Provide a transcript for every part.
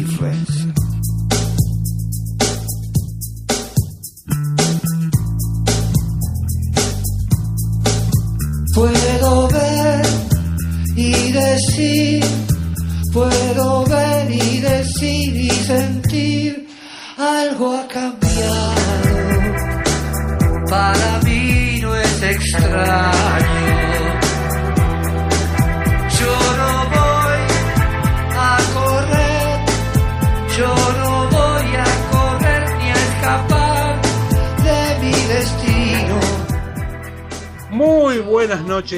Friends.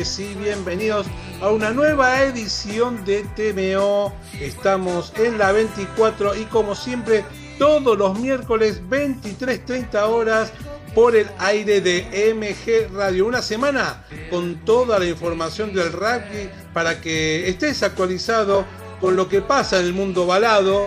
Y bienvenidos a una nueva edición de TMO. Estamos en la 24 y como siempre todos los miércoles 23.30 horas por el aire de MG Radio. Una semana con toda la información del rugby para que estés actualizado con lo que pasa en el mundo balado.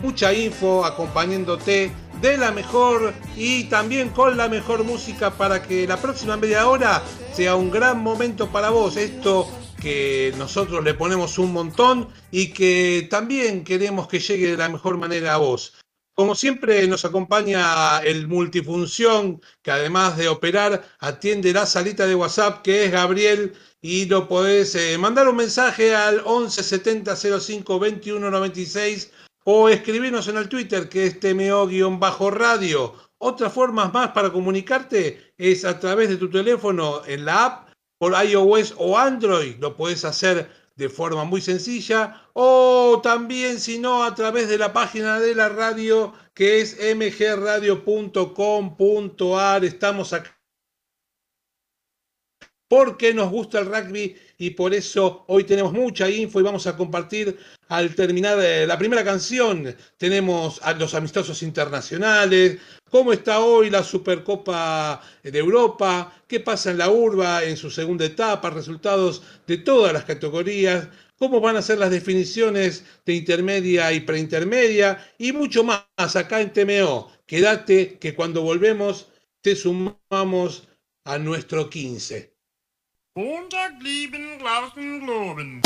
Mucha info acompañándote de la mejor y también con la mejor música para que la próxima media hora sea un gran momento para vos. Esto que nosotros le ponemos un montón y que también queremos que llegue de la mejor manera a vos. Como siempre nos acompaña el multifunción que además de operar atiende la salita de WhatsApp que es Gabriel y lo podés eh, mandar un mensaje al 11 70 05 21 96 o escribirnos en el Twitter que es TMO-radio. Otras formas más para comunicarte es a través de tu teléfono en la app por iOS o Android. Lo puedes hacer de forma muy sencilla o también si no a través de la página de la radio que es mgradio.com.ar. Estamos acá porque nos gusta el rugby y por eso hoy tenemos mucha info y vamos a compartir al terminar eh, la primera canción. Tenemos los amistosos internacionales, cómo está hoy la Supercopa de Europa, qué pasa en la urba en su segunda etapa, resultados de todas las categorías, cómo van a ser las definiciones de intermedia y preintermedia y mucho más acá en TMO. Quédate que cuando volvemos te sumamos a nuestro 15. Montag lieben, glauben, globen.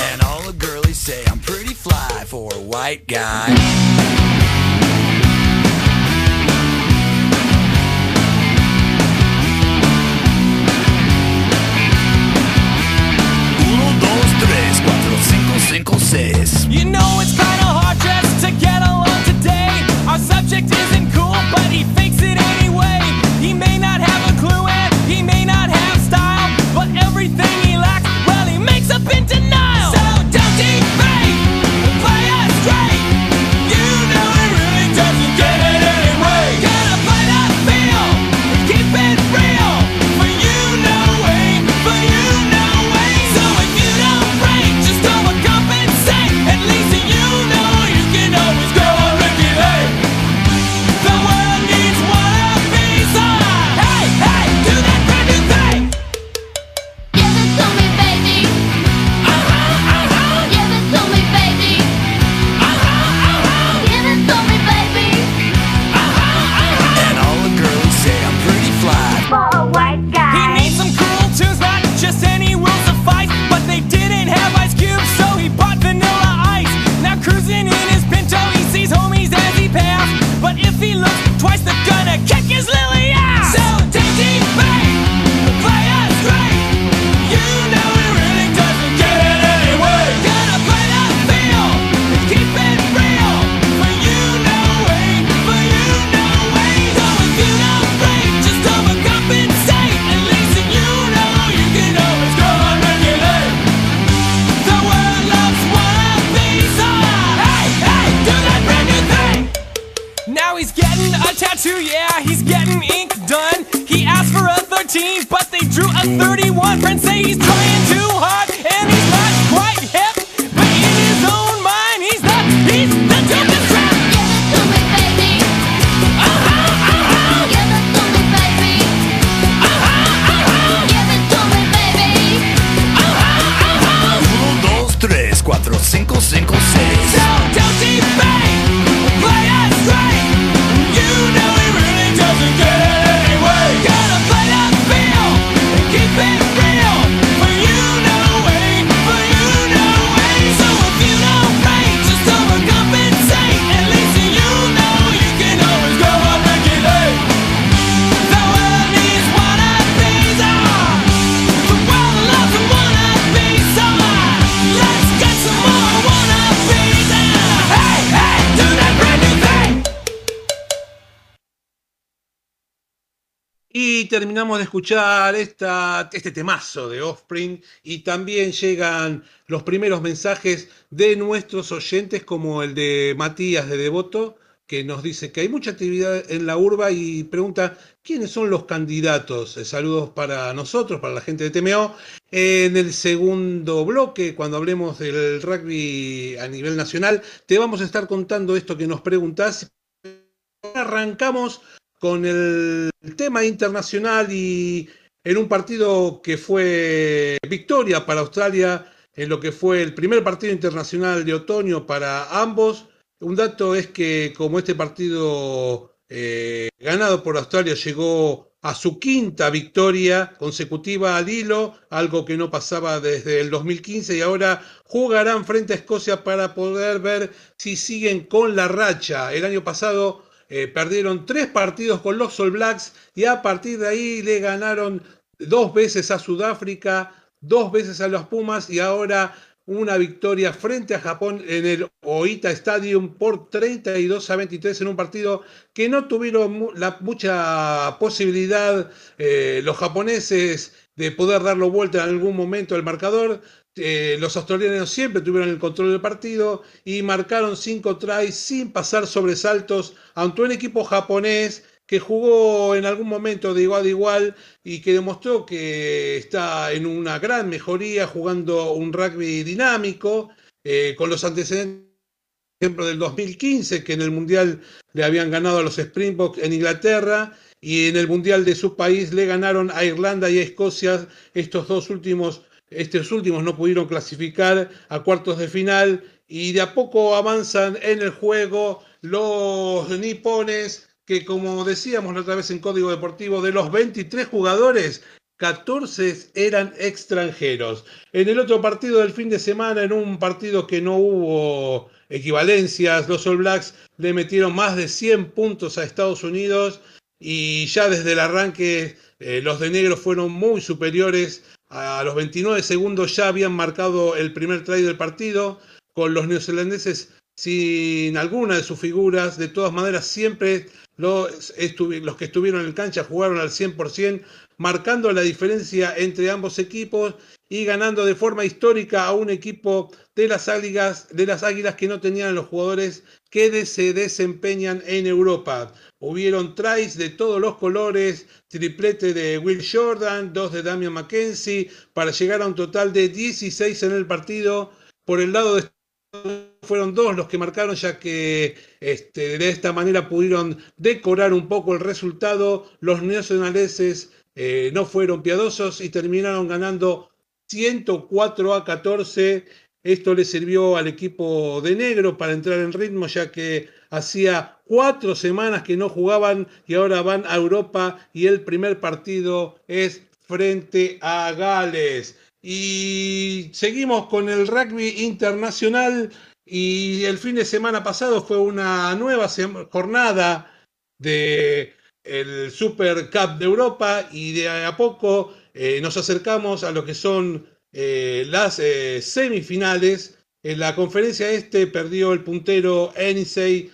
And all the girlies say I'm pretty fly for a white guy. Cinco, cinco, seis. You know now he's getting a tattoo, yeah, he's getting ink done. He asked for a 13, but they drew a 31. Friends say he's trying too hard, and he's not quite hip. But in his own mind, he's the, he's the dopest trap. Give it to me, baby. Uh-huh, uh-huh. Give it to me, baby. Uh-huh, uh-huh. Give it to me, baby. Uh-huh, uh-huh. 1, 2, 3, 4, 5, 5, 6. Terminamos de escuchar este temazo de Offspring y también llegan los primeros mensajes de nuestros oyentes como el de Matías de Devoto, que nos dice que hay mucha actividad en la urba y pregunta quiénes son los candidatos. Eh, Saludos para nosotros, para la gente de TMO. En el segundo bloque, cuando hablemos del rugby a nivel nacional, te vamos a estar contando esto que nos preguntás. Arrancamos con el tema internacional y en un partido que fue victoria para Australia, en lo que fue el primer partido internacional de otoño para ambos. Un dato es que como este partido eh, ganado por Australia llegó a su quinta victoria consecutiva al hilo, algo que no pasaba desde el 2015 y ahora jugarán frente a Escocia para poder ver si siguen con la racha. El año pasado eh, perdieron tres partidos con los All Blacks y a partir de ahí le ganaron dos veces a Sudáfrica, dos veces a los Pumas y ahora una victoria frente a Japón en el Oita Stadium por 32 a 23 en un partido que no tuvieron mucha posibilidad eh, los japoneses de poder darlo vuelta en algún momento al marcador. Eh, los australianos siempre tuvieron el control del partido y marcaron cinco tries sin pasar sobresaltos ante un equipo japonés que jugó en algún momento de igual a igual y que demostró que está en una gran mejoría jugando un rugby dinámico, eh, con los antecedentes, ejemplo, del 2015, que en el Mundial le habían ganado a los Springboks en Inglaterra y en el Mundial de su país le ganaron a Irlanda y a Escocia. Estos dos últimos, estos últimos no pudieron clasificar a cuartos de final y de a poco avanzan en el juego los nipones que como decíamos la otra vez en Código Deportivo, de los 23 jugadores, 14 eran extranjeros. En el otro partido del fin de semana, en un partido que no hubo equivalencias, los All Blacks le metieron más de 100 puntos a Estados Unidos y ya desde el arranque eh, los de negro fueron muy superiores. A los 29 segundos ya habían marcado el primer try del partido, con los neozelandeses sin alguna de sus figuras. De todas maneras, siempre los, los que estuvieron en cancha jugaron al 100%, marcando la diferencia entre ambos equipos y ganando de forma histórica a un equipo de las águilas, de las águilas que no tenían los jugadores que se desempeñan en Europa. Hubieron tries de todos los colores, triplete de Will Jordan, dos de Damian McKenzie, para llegar a un total de 16 en el partido. Por el lado de fueron dos los que marcaron, ya que este, de esta manera pudieron decorar un poco el resultado. Los neozelandeses eh, no fueron piadosos y terminaron ganando 104 a 14. Esto le sirvió al equipo de negro para entrar en ritmo, ya que hacía cuatro semanas que no jugaban y ahora van a Europa y el primer partido es frente a Gales. Y seguimos con el rugby internacional y el fin de semana pasado fue una nueva jornada de el Super Cup de Europa y de a poco eh, nos acercamos a lo que son eh, las eh, semifinales. En la conferencia este perdió el puntero Enisei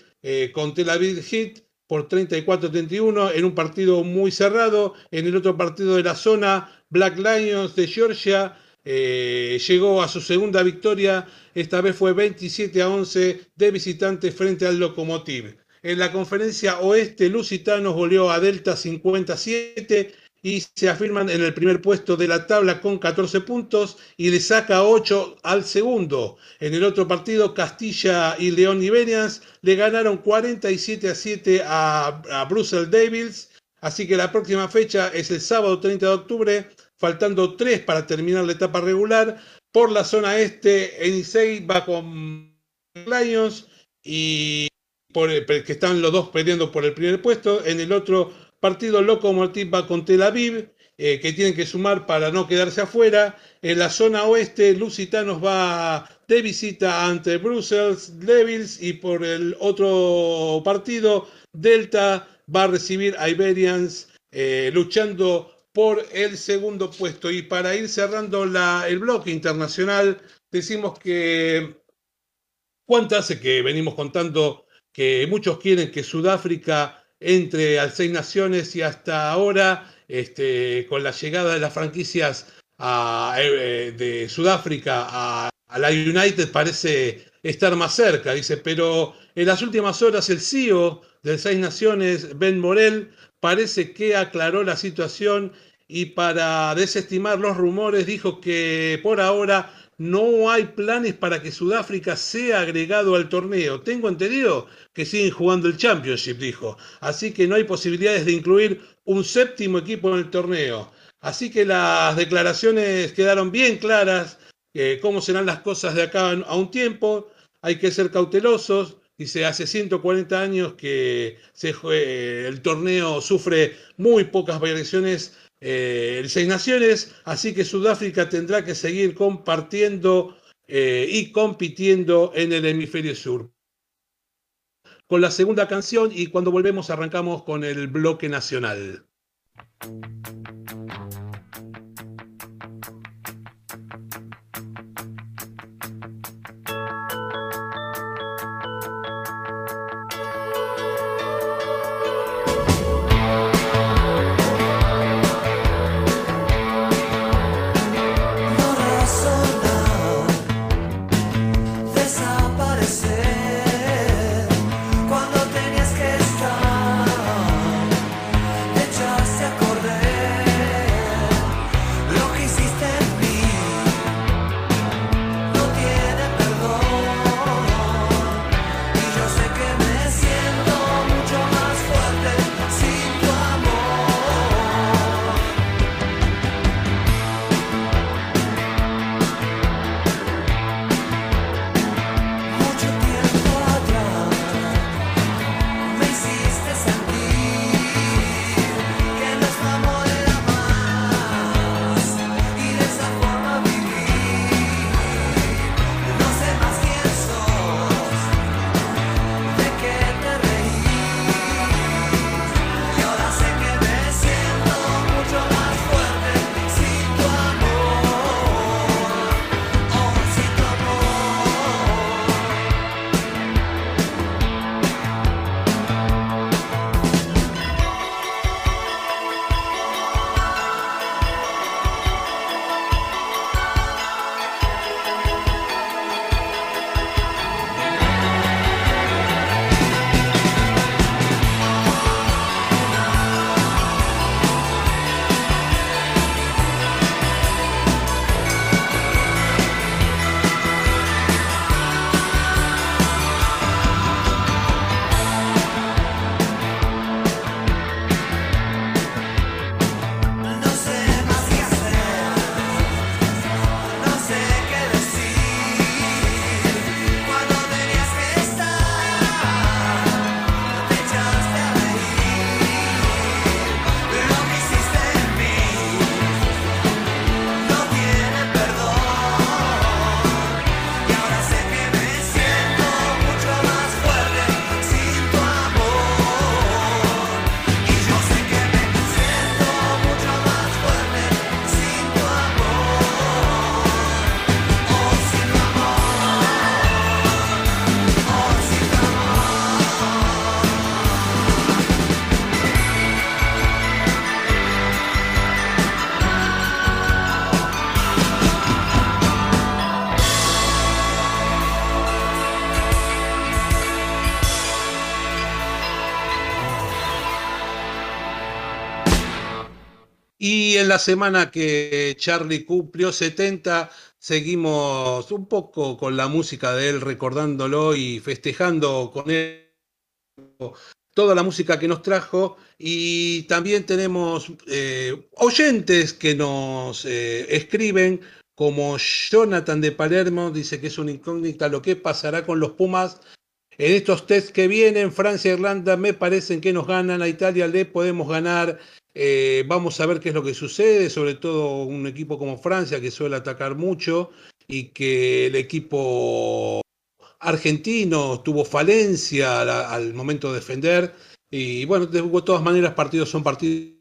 con Tel Aviv Heat por 34-31 en un partido muy cerrado. En el otro partido de la zona, Black Lions de Georgia llegó a su segunda victoria. Esta vez fue 27 a 11 de visitante frente al Lokomotiv. En la conferencia oeste, Lusitanos goleó a Delta 57 y se afirman en el primer puesto de la tabla con 14 puntos y le saca 8 al segundo. En el otro partido, Castilla y León Iberians le ganaron 47 a 7 a, a Brussels Devils. Así que la próxima fecha es el sábado 30 de octubre, faltando 3 para terminar la etapa regular. Por la zona este, Enisei va con Lions y por el- que están los dos peleando por el primer puesto. En el otro partido, Lokomotiv va con Tel Aviv, eh, que tienen que sumar para no quedarse afuera. En la zona oeste, Lusitanos va de visita ante Brussels Devils y por el otro partido, Delta va a recibir a Iberians eh, luchando por el segundo puesto. Y para ir cerrando el bloque internacional, decimos que ¿Cuánto hace que venimos contando que muchos quieren que Sudáfrica entre al Seis Naciones y hasta ahora, este, con la llegada de las franquicias a, eh, de Sudáfrica a, a la United, parece estar más cerca, dice, pero en las últimas horas el CEO del Seis Naciones, Ben Morel, parece que aclaró la situación y para desestimar los rumores dijo que por ahora no hay planes para que Sudáfrica sea agregado al torneo. Tengo entendido que siguen jugando el Championship, dijo. Así que no hay posibilidades de incluir un séptimo equipo en el torneo. Así que las declaraciones quedaron bien claras, cómo serán las cosas de acá a un tiempo. Hay que ser cautelosos. Dice, hace 140 años que se, el torneo sufre muy pocas variaciones eh, el Seis Naciones, así que Sudáfrica tendrá que seguir compartiendo eh, y compitiendo en el hemisferio sur. Con la segunda canción y cuando volvemos arrancamos con el bloque nacional. En la semana que Charlie cumplió 70, seguimos un poco con la música de él, recordándolo y festejando con él toda la música que nos trajo. Y también tenemos eh, oyentes que nos eh, escriben, como Jonathan de Palermo, dice que es una incógnita lo que pasará con los Pumas. En estos test que vienen, Francia e Irlanda me parecen que nos ganan, a Italia le podemos ganar. Eh, vamos a ver qué es lo que sucede, sobre todo un equipo como Francia que suele atacar mucho y que el equipo argentino tuvo falencia al, al momento de defender. Y bueno, de todas maneras, partidos son partidos.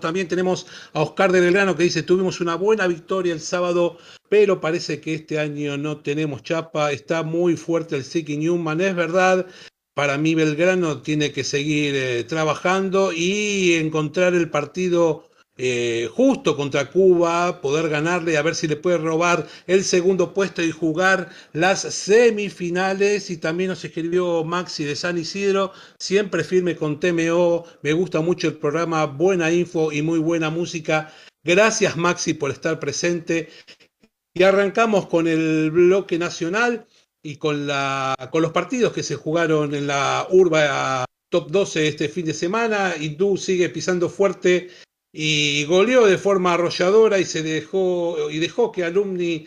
También tenemos a Oscar de Belgrano que dice: Tuvimos una buena victoria el sábado, pero parece que este año no tenemos chapa. Está muy fuerte el Siki Newman, es verdad. para mí Belgrano tiene que seguir eh, trabajando y encontrar el partido eh, justo contra Cuba, poder ganarle, a ver si le puede robar el segundo puesto y jugar las semifinales. Y también nos escribió Maxi de San Isidro, siempre firme con TMO. Me gusta mucho el programa, buena info y muy buena música. Gracias Maxi por estar presente. Y arrancamos con el bloque nacional y con, la, con los partidos que se jugaron en la Urba Top 12 este fin de semana. Hindú sigue pisando fuerte y goleó de forma arrolladora y se dejó y dejó que Alumni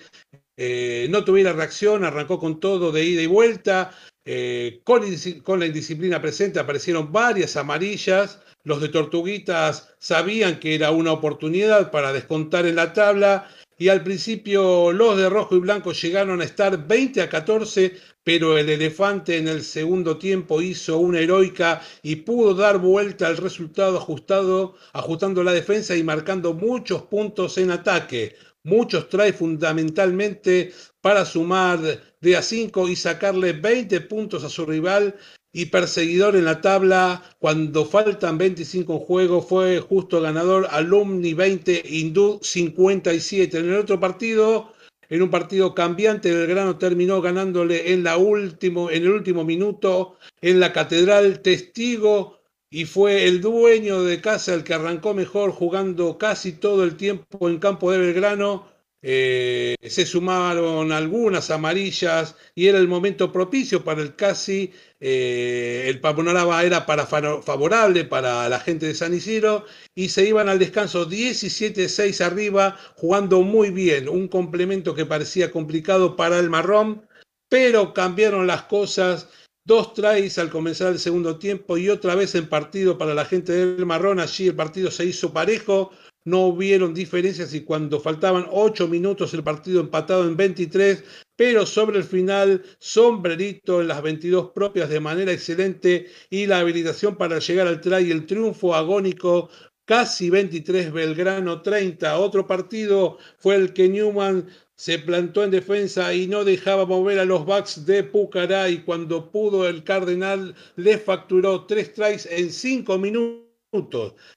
eh, no tuviera reacción, arrancó con todo de ida y vuelta, eh, con, con, la indisciplina presente aparecieron varias amarillas, los de Tortuguitas sabían que era una oportunidad para descontar en la tabla y al principio los de rojo y blanco llegaron a estar 20 a 14, pero el elefante en el segundo tiempo hizo una heroica y pudo dar vuelta al resultado ajustado, ajustando la defensa y marcando muchos puntos en ataque. Muchos trae fundamentalmente para sumar de a 5 y sacarle 20 puntos a su rival y perseguidor en la tabla cuando faltan 25 en juego fue justo ganador Alumni 20 Hindú 57 en el otro partido en un partido cambiante Belgrano terminó ganándole en la último en el último minuto en la Catedral Testigo y fue el dueño de casa el que arrancó mejor jugando casi todo el tiempo en campo de Belgrano eh, se sumaron algunas amarillas y era el momento propicio para el casi, eh, el panorama era para favorable para la gente de San Isidro y se iban al descanso 17-6 arriba, jugando muy bien, un complemento que parecía complicado para el marrón, pero cambiaron las cosas. Dos tries al comenzar el segundo tiempo y otra vez en partido para la gente del marrón. Allí el partido se hizo parejo, no hubieron diferencias y cuando faltaban 8 minutos el partido empatado en 23, pero sobre el final sombrerito en las 22 propias de manera excelente y la habilitación para llegar al try el triunfo agónico casi 23 Belgrano 30. Otro partido fue el que Newman se plantó en defensa y no dejaba mover a los backs de Pucará y cuando pudo el Cardenal le facturó tres tries en 5 minutos.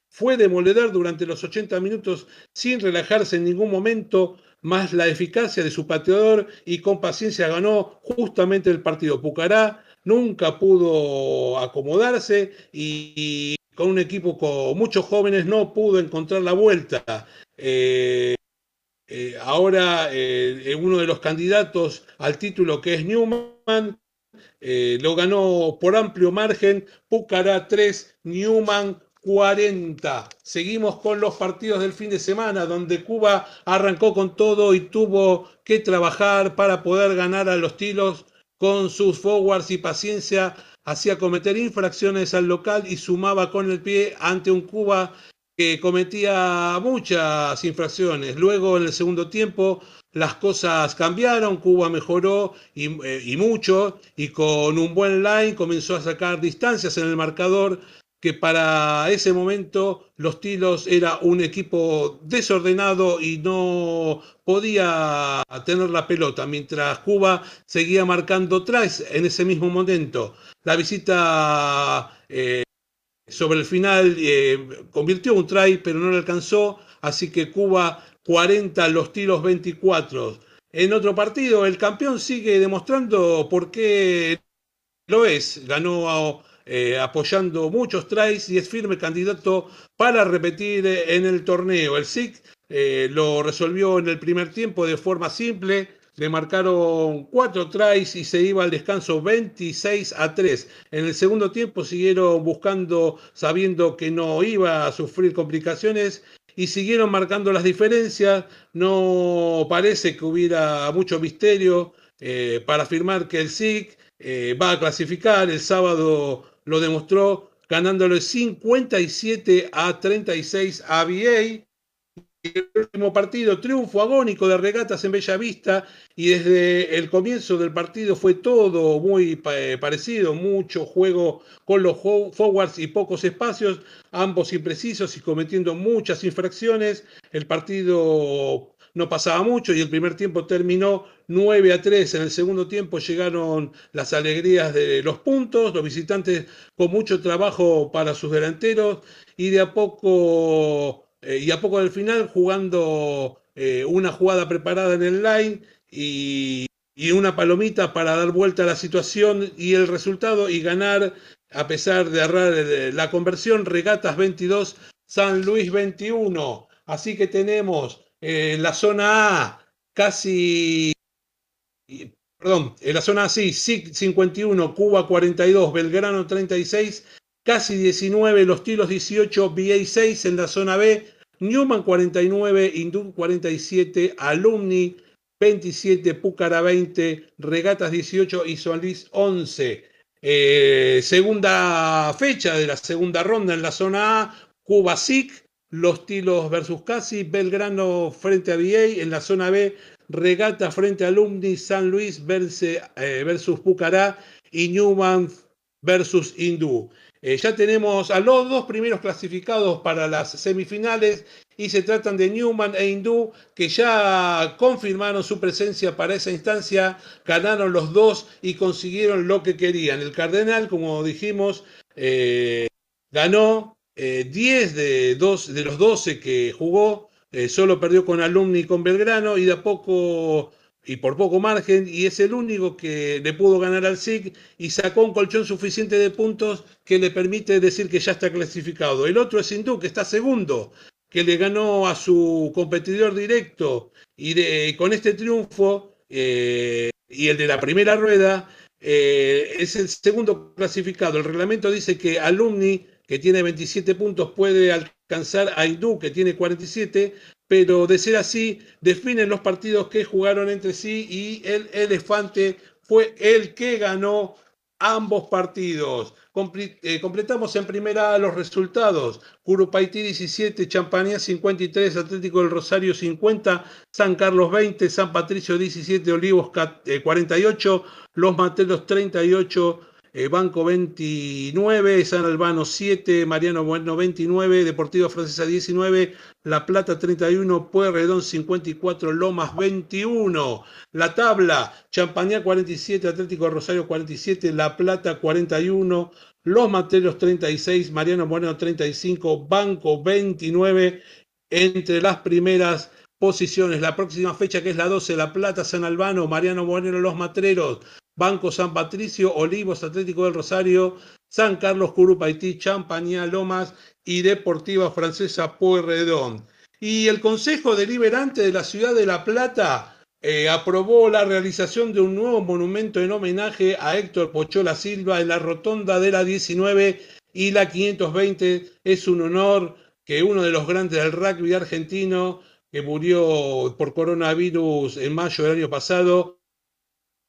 Fue demoledor durante los 80 minutos sin relajarse en ningún momento, más la eficacia de su pateador y con paciencia ganó justamente el partido. Pucará nunca pudo acomodarse y, con un equipo con muchos jóvenes no pudo encontrar la vuelta. Eh, eh, ahora eh, uno de los candidatos al título que es Newman eh, lo ganó por amplio margen, Pucará 3, Newman 40. Seguimos con los partidos del fin de semana, donde Cuba arrancó con todo y tuvo que trabajar para poder ganar a los tilos con sus forwards y paciencia, hacía cometer infracciones al local y sumaba con el pie ante un Cuba que cometía muchas infracciones. Luego, en el segundo tiempo, las cosas cambiaron, Cuba mejoró y, eh, y, mucho, y con un buen line comenzó a sacar distancias en el marcador, que para ese momento los Tilos era un equipo desordenado y no podía tener la pelota, mientras Cuba seguía marcando tries en ese mismo momento. La visita eh, sobre el final eh, convirtió un try, pero no le alcanzó, así que Cuba 40, los Tilos 24. En otro partido, el campeón sigue demostrando por qué lo es. Ganó a eh, apoyando muchos tries y es firme candidato para repetir en el torneo. El SIC eh, lo resolvió en el primer tiempo de forma simple, le marcaron cuatro tries y se iba al descanso 26 a 3. En el segundo tiempo siguieron buscando, sabiendo que no iba a sufrir complicaciones y siguieron marcando las diferencias. No parece que hubiera mucho misterio eh, para afirmar que el SIC eh, va a clasificar. El sábado lo demostró ganándole 57 a 36 a VA. El último partido, triunfo agónico de regatas en Bellavista y desde el comienzo del partido fue todo muy parecido, mucho juego con los forwards y pocos espacios, ambos imprecisos y cometiendo muchas infracciones. El partido no pasaba mucho y el primer tiempo terminó 9 a 3 en el segundo tiempo llegaron las alegrías de los puntos, los visitantes con mucho trabajo para sus delanteros y de a poco, eh, y a poco del final jugando eh, una jugada preparada en el line y, y una palomita para dar vuelta a la situación y el resultado y ganar a pesar de errar eh, la conversión, Regatas 22, San Luis 21. Así que tenemos eh, la zona A casi, perdón, en la zona A sí, SIC 51, Cuba 42, Belgrano 36, casi 19, Los Tilos 18, VA 6 en la zona B, Newman 49, Indum 47, Alumni 27, Púcara 20, Regatas 18 y Luis 11. Eh, segunda fecha de la segunda ronda en la zona A, Cuba SIC, Los Tilos versus Casi, Belgrano frente a VA, en la zona B, Regata frente a Alumni, San Luis versus, eh, versus Pucará y Newman versus Hindú. Eh, ya tenemos a los dos primeros clasificados para las semifinales y se tratan de Newman e Hindú que ya confirmaron su presencia para esa instancia, ganaron los dos y consiguieron lo que querían. El Cardenal, como dijimos, eh, ganó eh, 10 de, dos, de los 12 que jugó, eh, solo perdió con Alumni y con Belgrano y de a poco y por poco margen, y es el único que le pudo ganar al SIC y sacó un colchón suficiente de puntos que le permite decir que ya está clasificado. El otro es Hindú, que está segundo, que le ganó a su competidor directo, y de, con este triunfo eh, y el de la primera rueda, eh, es el segundo clasificado. El reglamento dice que Alumni, que tiene 27 puntos, puede alcanzar a Hindú, que tiene 47, pero de ser así, definen los partidos que jugaron entre sí y el elefante fue el que ganó ambos partidos. Eh, completamos en primera los resultados. Curupaití 17, Champañá 53, Atlético del Rosario 50, San Carlos 20, San Patricio 17, Olivos eh, 48, Los Materos 38, eh, Banco 29, San Albano 7, Mariano Bueno 29, Deportivo Francesa 19, La Plata 31, Pueyrredón 54, Lomas 21. La tabla, Champañá 47, Atlético Rosario 47, La Plata 41, Los Materos 36, Mariano Bueno 35, Banco 29, entre las primeras posiciones. La próxima fecha que es la 12, La Plata, San Albano, Mariano Moreno, Los Matreros, Banco San Patricio, Olivos, Atlético del Rosario, San Carlos, Curupaití, Champañá, Lomas y Deportiva Francesa Pueyrredón. Y el Consejo Deliberante de la Ciudad de La Plata eh, aprobó la realización de un nuevo monumento en homenaje a Héctor Pochola Silva en la rotonda de la 19 y la 520. Es un honor que uno de los grandes del rugby argentino, que murió por coronavirus en mayo del año pasado,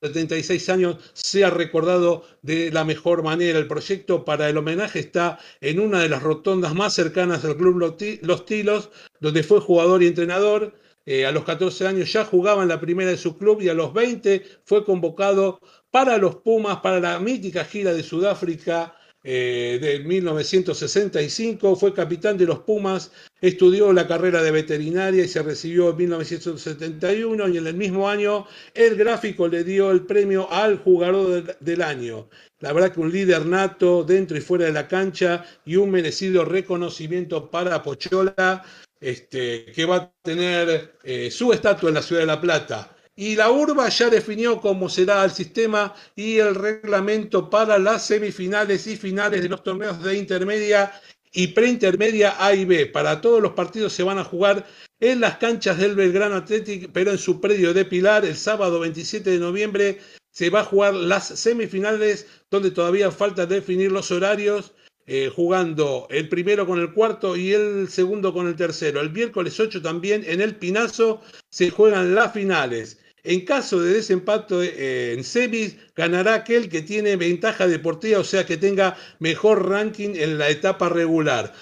76 años, sea recordado de la mejor manera. El proyecto para el homenaje está en una de las rotondas más cercanas al Club Los Tilos, donde fue jugador y entrenador. Eh, a los 14 años ya jugaba en la primera de su club y a los 20 fue convocado para los Pumas, para la mítica gira de Sudáfrica eh, de 1965. Fue capitán de los Pumas, estudió la carrera de veterinaria y se recibió en 1971 y en el mismo año el gráfico le dio el premio al jugador del, año. La verdad que un líder nato dentro y fuera de la cancha y un merecido reconocimiento para Pochola, este, que va a tener eh, su estatua en la ciudad de La Plata. Y la urba ya definió cómo será el sistema y el reglamento para las semifinales y finales de los torneos de intermedia y preintermedia A y B. Para todos los partidos se van a jugar en las canchas del Belgrano Athletic, pero en su predio de Pilar, el sábado 27 de noviembre se va a jugar las semifinales, donde todavía falta definir los horarios, eh, jugando el primero con el cuarto y el segundo con el tercero. El miércoles 8 también en el Pinazo se juegan las finales. En caso de desempate eh, en semis, ganará aquel que tiene ventaja deportiva, o sea que tenga mejor ranking en la etapa regular.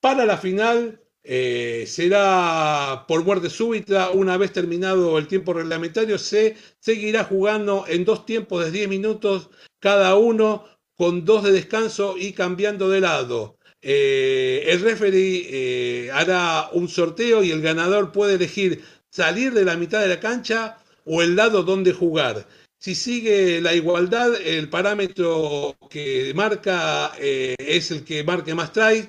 Para la final eh, será por muerte súbita, una vez terminado el tiempo reglamentario, se seguirá jugando en dos tiempos de 10 minutos cada uno, con dos de descanso y cambiando de lado. Eh, el referee hará un sorteo y el ganador puede elegir salir de la mitad de la cancha o el lado donde jugar. Si sigue la igualdad, el parámetro que marca eh, es el que marque más try,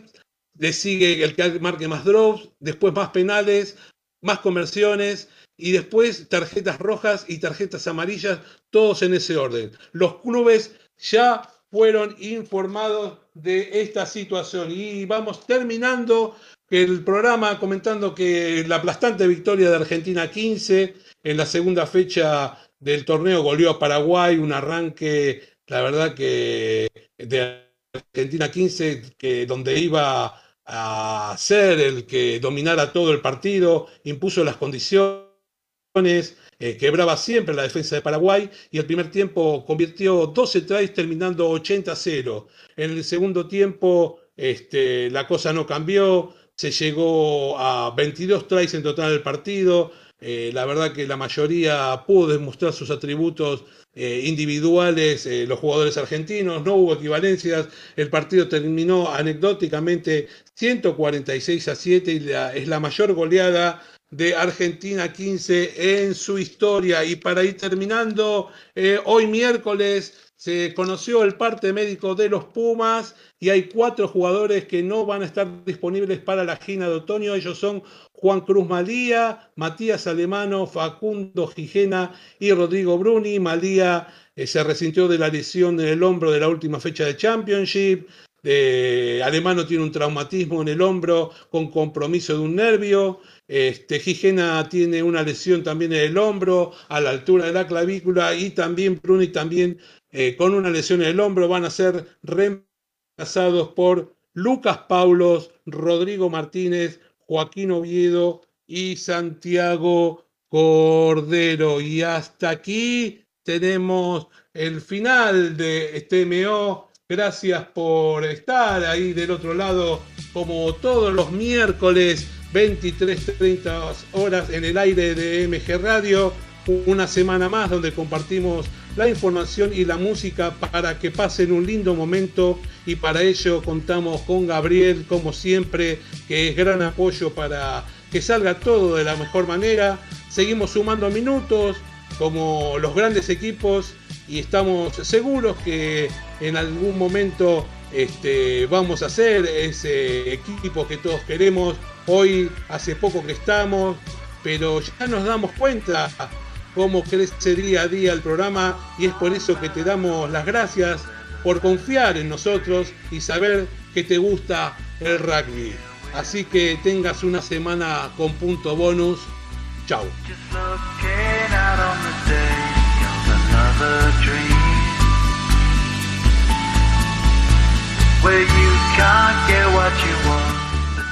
le sigue el que marque más drops, después más penales, más conversiones y después tarjetas rojas y tarjetas amarillas, todos en ese orden. Los clubes ya fueron informados de esta situación y vamos terminando el programa comentando que la aplastante victoria de Argentina 15 en la segunda fecha del torneo goleó a Paraguay, un arranque, la verdad que de Argentina 15, que donde iba a ser el que dominara todo el partido, impuso las condiciones, eh, quebraba siempre la defensa de Paraguay y el primer tiempo convirtió 12 tries terminando 80 a 0. En el segundo tiempo este, la cosa no cambió, se llegó a 22 tries en total del partido. Eh, la verdad que la mayoría pudo demostrar sus atributos eh, individuales, eh, los jugadores argentinos, no hubo equivalencias, el partido terminó anecdóticamente 146 a 7 y es la mayor goleada de Argentina 15 en su historia. Y para ir terminando, hoy miércoles se conoció el parte médico de los Pumas y hay cuatro jugadores que no van a estar disponibles para la gira de otoño. Ellos son Juan Cruz Malía, Matías Alemano, Facundo Gijena y Rodrigo Bruni. Malía eh, se resintió de la lesión en el hombro de la última fecha de Championship. Eh, Alemano tiene un traumatismo en el hombro con compromiso de un nervio. Este, tiene una lesión también en el hombro, a la altura de la clavícula, y también Bruni también eh, con una lesión en el hombro van a ser reemplazados por Lucas Paulos, Rodrigo Martínez, Joaquín Oviedo y Santiago Cordero. Y hasta aquí tenemos el final de TMO. Gracias por estar ahí del otro lado, como todos los miércoles, 23.30 horas en el aire de MG Radio. Una semana más donde compartimos la información y la música para que pasen un lindo momento y para ello contamos con Gabriel, como siempre, que es gran apoyo para que salga todo de la mejor manera. Seguimos sumando minutos como los grandes equipos y estamos seguros que en algún momento este, vamos a ser ese equipo que todos queremos. Hoy hace poco que estamos, pero ya nos damos cuenta cómo crece día a día el programa y es por eso que te damos las gracias por confiar en nosotros y saber que te gusta el rugby. Así que tengas una semana con punto bonus. Chao.